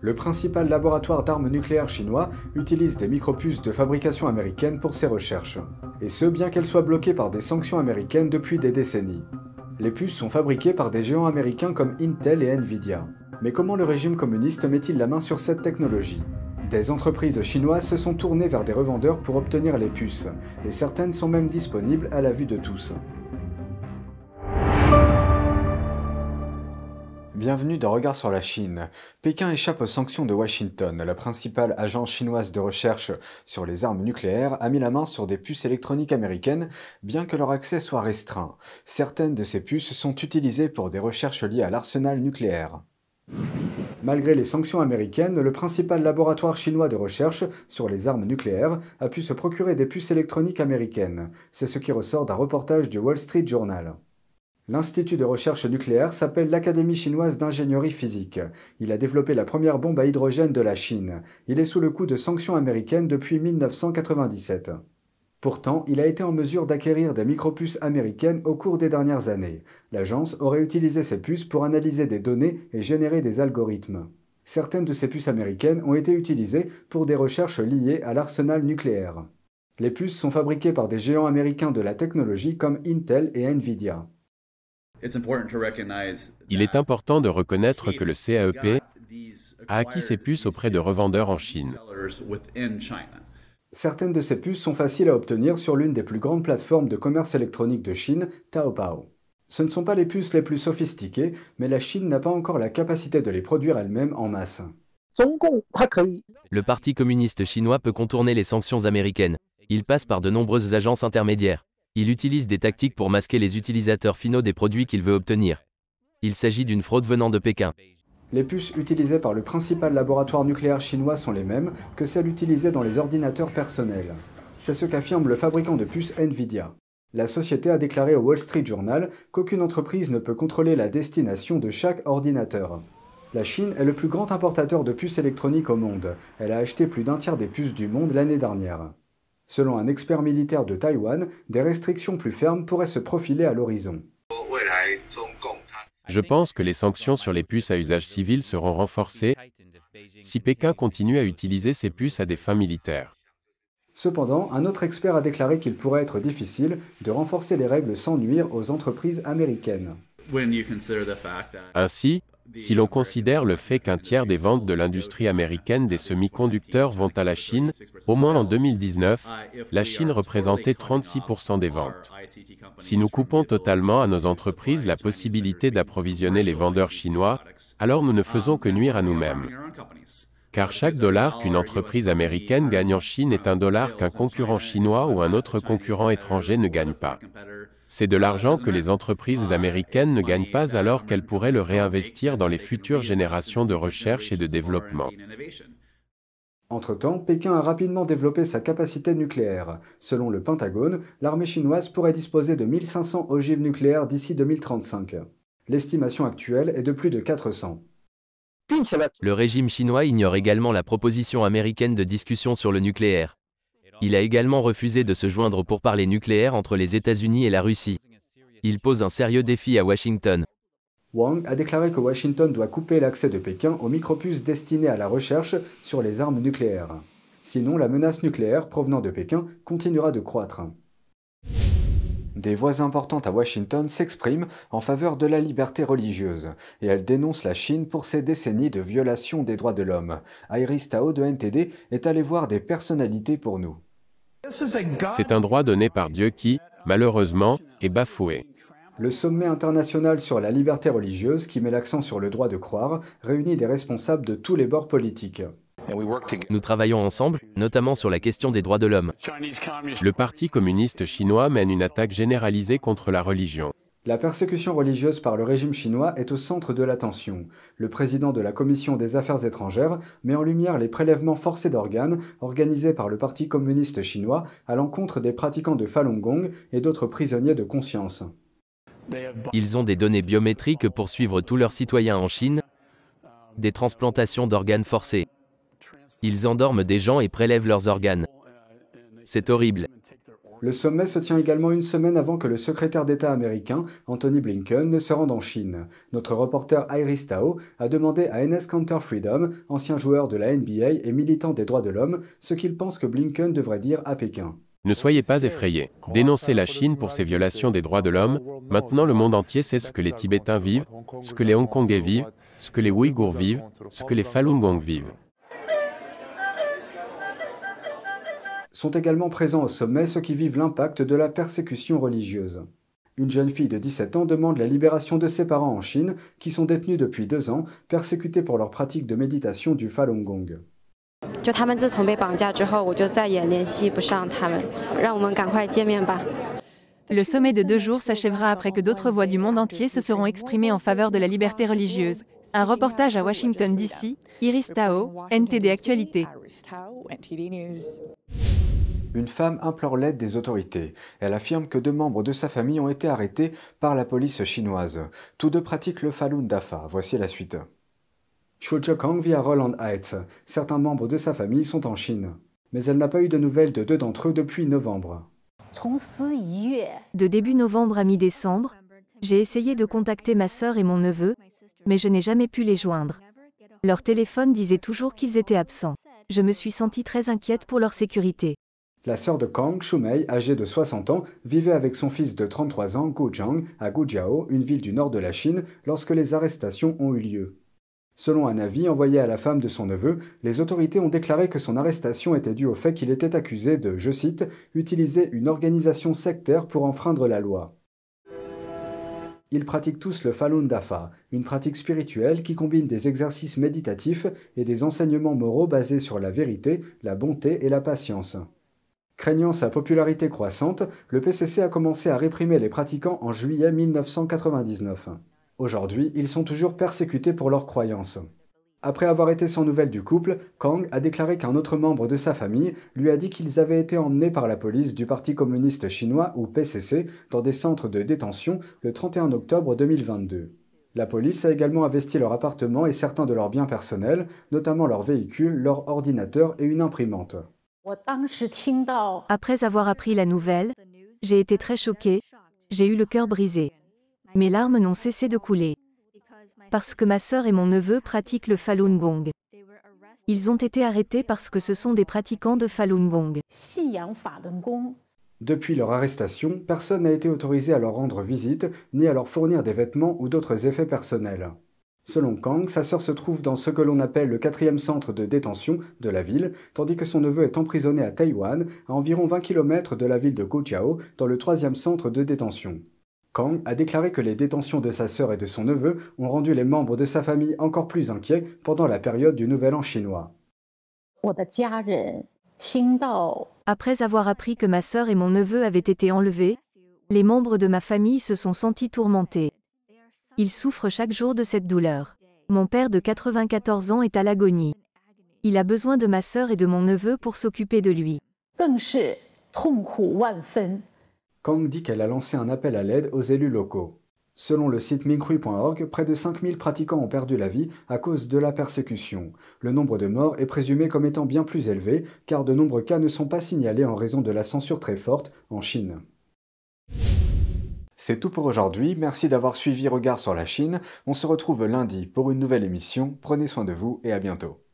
Le principal laboratoire d'armes nucléaires chinois utilise des micropuces de fabrication américaine pour ses recherches. Et ce, bien qu'elles soient bloquées par des sanctions américaines depuis des décennies. Les puces sont fabriquées par des géants américains comme Intel et Nvidia. Mais comment le régime communiste met-il la main sur cette technologie? Des entreprises chinoises se sont tournées vers des revendeurs pour obtenir les puces, et certaines sont même disponibles à la vue de tous. Bienvenue dans Regard sur la Chine. Pékin échappe aux sanctions de Washington. La principale agence chinoise de recherche sur les armes nucléaires a mis la main sur des puces électroniques américaines, bien que leur accès soit restreint. Certaines de ces puces sont utilisées pour des recherches liées à l'arsenal nucléaire. Malgré les sanctions américaines, le principal laboratoire chinois de recherche sur les armes nucléaires a pu se procurer des puces électroniques américaines. C'est ce qui ressort d'un reportage du Wall Street Journal. L'Institut de recherche nucléaire s'appelle l'Académie chinoise d'ingénierie physique. Il a développé la première bombe à hydrogène de la Chine. Il est sous le coup de sanctions américaines depuis 1997. Pourtant, il a été en mesure d'acquérir des micropuces américaines au cours des dernières années. L'agence aurait utilisé ces puces pour analyser des données et générer des algorithmes. Certaines de ces puces américaines ont été utilisées pour des recherches liées à l'arsenal nucléaire. Les puces sont fabriquées par des géants américains de la technologie comme Intel et Nvidia. Il est important de reconnaître que le CAEP a acquis ses puces auprès de revendeurs en Chine. Certaines de ces puces sont faciles à obtenir sur l'une des plus grandes plateformes de commerce électronique de Chine, Taobao. Ce ne sont pas les puces les plus sophistiquées, mais la Chine n'a pas encore la capacité de les produire elle-même en masse. Le Parti communiste chinois peut contourner les sanctions américaines. Il passe par de nombreuses agences intermédiaires. Il utilise des tactiques pour masquer les utilisateurs finaux des produits qu'il veut obtenir. Il s'agit d'une fraude venant de Pékin. Les puces utilisées par le principal laboratoire nucléaire chinois sont les mêmes que celles utilisées dans les ordinateurs personnels. C'est ce qu'affirme le fabricant de puces Nvidia. La société a déclaré au Wall Street Journal qu'aucune entreprise ne peut contrôler la destination de chaque ordinateur. La Chine est le plus grand importateur de puces électroniques au monde. Elle a acheté plus d'un tiers des puces du monde l'année dernière. Selon un expert militaire de Taïwan, des restrictions plus fermes pourraient se profiler à l'horizon. Je pense que les sanctions sur les puces à usage civil seront renforcées si Pékin continue à utiliser ces puces à des fins militaires. Cependant, un autre expert a déclaré qu'il pourrait être difficile de renforcer les règles sans nuire aux entreprises américaines. Ainsi, si l'on considère le fait qu'un tiers des ventes de l'industrie américaine des semi-conducteurs vont à la Chine, au moins en 2019, la Chine représentait 36% des ventes. Si nous coupons totalement à nos entreprises la possibilité d'approvisionner les vendeurs chinois, alors nous ne faisons que nuire à nous-mêmes. Car chaque dollar qu'une entreprise américaine gagne en Chine est un dollar qu'un concurrent chinois ou un autre concurrent étranger ne gagne pas. C'est de l'argent que les entreprises américaines ne gagnent pas alors qu'elles pourraient le réinvestir dans les futures générations de recherche et de développement. Entre-temps, Pékin a rapidement développé sa capacité nucléaire. Selon le Pentagone, l'armée chinoise pourrait disposer de 1500 ogives nucléaires d'ici 2035. L'estimation actuelle est de plus de 400. Le régime chinois ignore également la proposition américaine de discussion sur le nucléaire. Il a également refusé de se joindre pour parler nucléaire entre les États-Unis et la Russie. Il pose un sérieux défi à Washington. Wang a déclaré que Washington doit couper l'accès de Pékin aux micropuces destinées à la recherche sur les armes nucléaires. Sinon, la menace nucléaire provenant de Pékin continuera de croître. Des voix importantes à Washington s'expriment en faveur de la liberté religieuse, et elles dénoncent la Chine pour ses décennies de violation des droits de l'homme. Iris Tao de NTD est allé voir des personnalités pour nous. C'est un droit donné par Dieu qui, malheureusement, est bafoué. Le sommet international sur la liberté religieuse, qui met l'accent sur le droit de croire, réunit des responsables de tous les bords politiques. Nous travaillons ensemble, notamment sur la question des droits de l'homme. Le Parti communiste chinois mène une attaque généralisée contre la religion. La persécution religieuse par le régime chinois est au centre de l'attention. Le président de la Commission des Affaires étrangères met en lumière les prélèvements forcés d'organes organisés par le Parti communiste chinois à l'encontre des pratiquants de Falun Gong et d'autres prisonniers de conscience. Ils ont des données biométriques pour suivre tous leurs citoyens en Chine, des transplantations d'organes forcés. Ils endorment des gens et prélèvent leurs organes. C'est horrible. Le sommet se tient également une semaine avant que le secrétaire d'État américain, Anthony Blinken, ne se rende en Chine. Notre reporter Iris Tao a demandé à NS Counter Freedom, ancien joueur de la NBA et militant des droits de l'homme, ce qu'il pense que Blinken devrait dire à Pékin. Ne soyez pas effrayés. Dénoncez la Chine pour ses violations des droits de l'homme. Maintenant, le monde entier sait ce que les Tibétains vivent, ce que les Hongkongais vivent, ce que les Ouïghours vivent, ce que les Falun Gong vivent. Sont également présents au sommet ceux qui vivent l'impact de la persécution religieuse. Une jeune fille de 17 ans demande la libération de ses parents en Chine, qui sont détenus depuis deux ans, persécutés pour leur pratique de méditation du Falun Gong. Le sommet de deux jours s'achèvera après que d'autres voix du monde entier se seront exprimées en faveur de la liberté religieuse. Un reportage à Washington, D.C., Iris Tao, NTD Actualité. Une femme implore l'aide des autorités. Elle affirme que deux membres de sa famille ont été arrêtés par la police chinoise. Tous deux pratiquent le Falun Dafa. Voici la suite. Shu Kang vit à Roland Heights. Certains membres de sa famille sont en Chine. Mais elle n'a pas eu de nouvelles de deux d'entre eux depuis novembre. De début novembre à mi-décembre, j'ai essayé de contacter ma sœur et mon neveu, mais je n'ai jamais pu les joindre. Leur téléphone disait toujours qu'ils étaient absents. Je me suis sentie très inquiète pour leur sécurité. La sœur de Kang, Shumei, âgée de 60 ans, vivait avec son fils de 33 ans, Gujiang, à Gujiao, une ville du nord de la Chine, lorsque les arrestations ont eu lieu. Selon un avis envoyé à la femme de son neveu, les autorités ont déclaré que son arrestation était due au fait qu'il était accusé de, je cite, utiliser une organisation sectaire pour enfreindre la loi. Ils pratiquent tous le Falun Dafa, une pratique spirituelle qui combine des exercices méditatifs et des enseignements moraux basés sur la vérité, la bonté et la patience. Craignant sa popularité croissante, le PCC a commencé à réprimer les pratiquants en juillet 1999. Aujourd'hui, ils sont toujours persécutés pour leurs croyances. Après avoir été sans nouvelles du couple, Kang a déclaré qu'un autre membre de sa famille lui a dit qu'ils avaient été emmenés par la police du Parti communiste chinois ou PCC dans des centres de détention le 31 octobre 2022. La police a également investi leur appartement et certains de leurs biens personnels, notamment leurs véhicules, leur ordinateur et une imprimante. Après avoir appris la nouvelle, j'ai été très choquée, j'ai eu le cœur brisé. Mes larmes n'ont cessé de couler. Parce que ma sœur et mon neveu pratiquent le Falun Gong. Ils ont été arrêtés parce que ce sont des pratiquants de Falun Gong. Depuis leur arrestation, personne n'a été autorisé à leur rendre visite, ni à leur fournir des vêtements ou d'autres effets personnels. Selon Kang, sa sœur se trouve dans ce que l'on appelle le quatrième centre de détention de la ville, tandis que son neveu est emprisonné à Taïwan, à environ 20 km de la ville de Gujiao, dans le troisième centre de détention. Kang a déclaré que les détentions de sa sœur et de son neveu ont rendu les membres de sa famille encore plus inquiets pendant la période du Nouvel An chinois. Après avoir appris que ma sœur et mon neveu avaient été enlevés, les membres de ma famille se sont sentis tourmentés. Il souffre chaque jour de cette douleur. Mon père de 94 ans est à l'agonie. Il a besoin de ma sœur et de mon neveu pour s'occuper de lui. Kang dit qu'elle a lancé un appel à l'aide aux élus locaux. Selon le site minkrui.org, près de 5000 pratiquants ont perdu la vie à cause de la persécution. Le nombre de morts est présumé comme étant bien plus élevé, car de nombreux cas ne sont pas signalés en raison de la censure très forte en Chine. C'est tout pour aujourd'hui, merci d'avoir suivi Regard sur la Chine. On se retrouve lundi pour une nouvelle émission. Prenez soin de vous et à bientôt.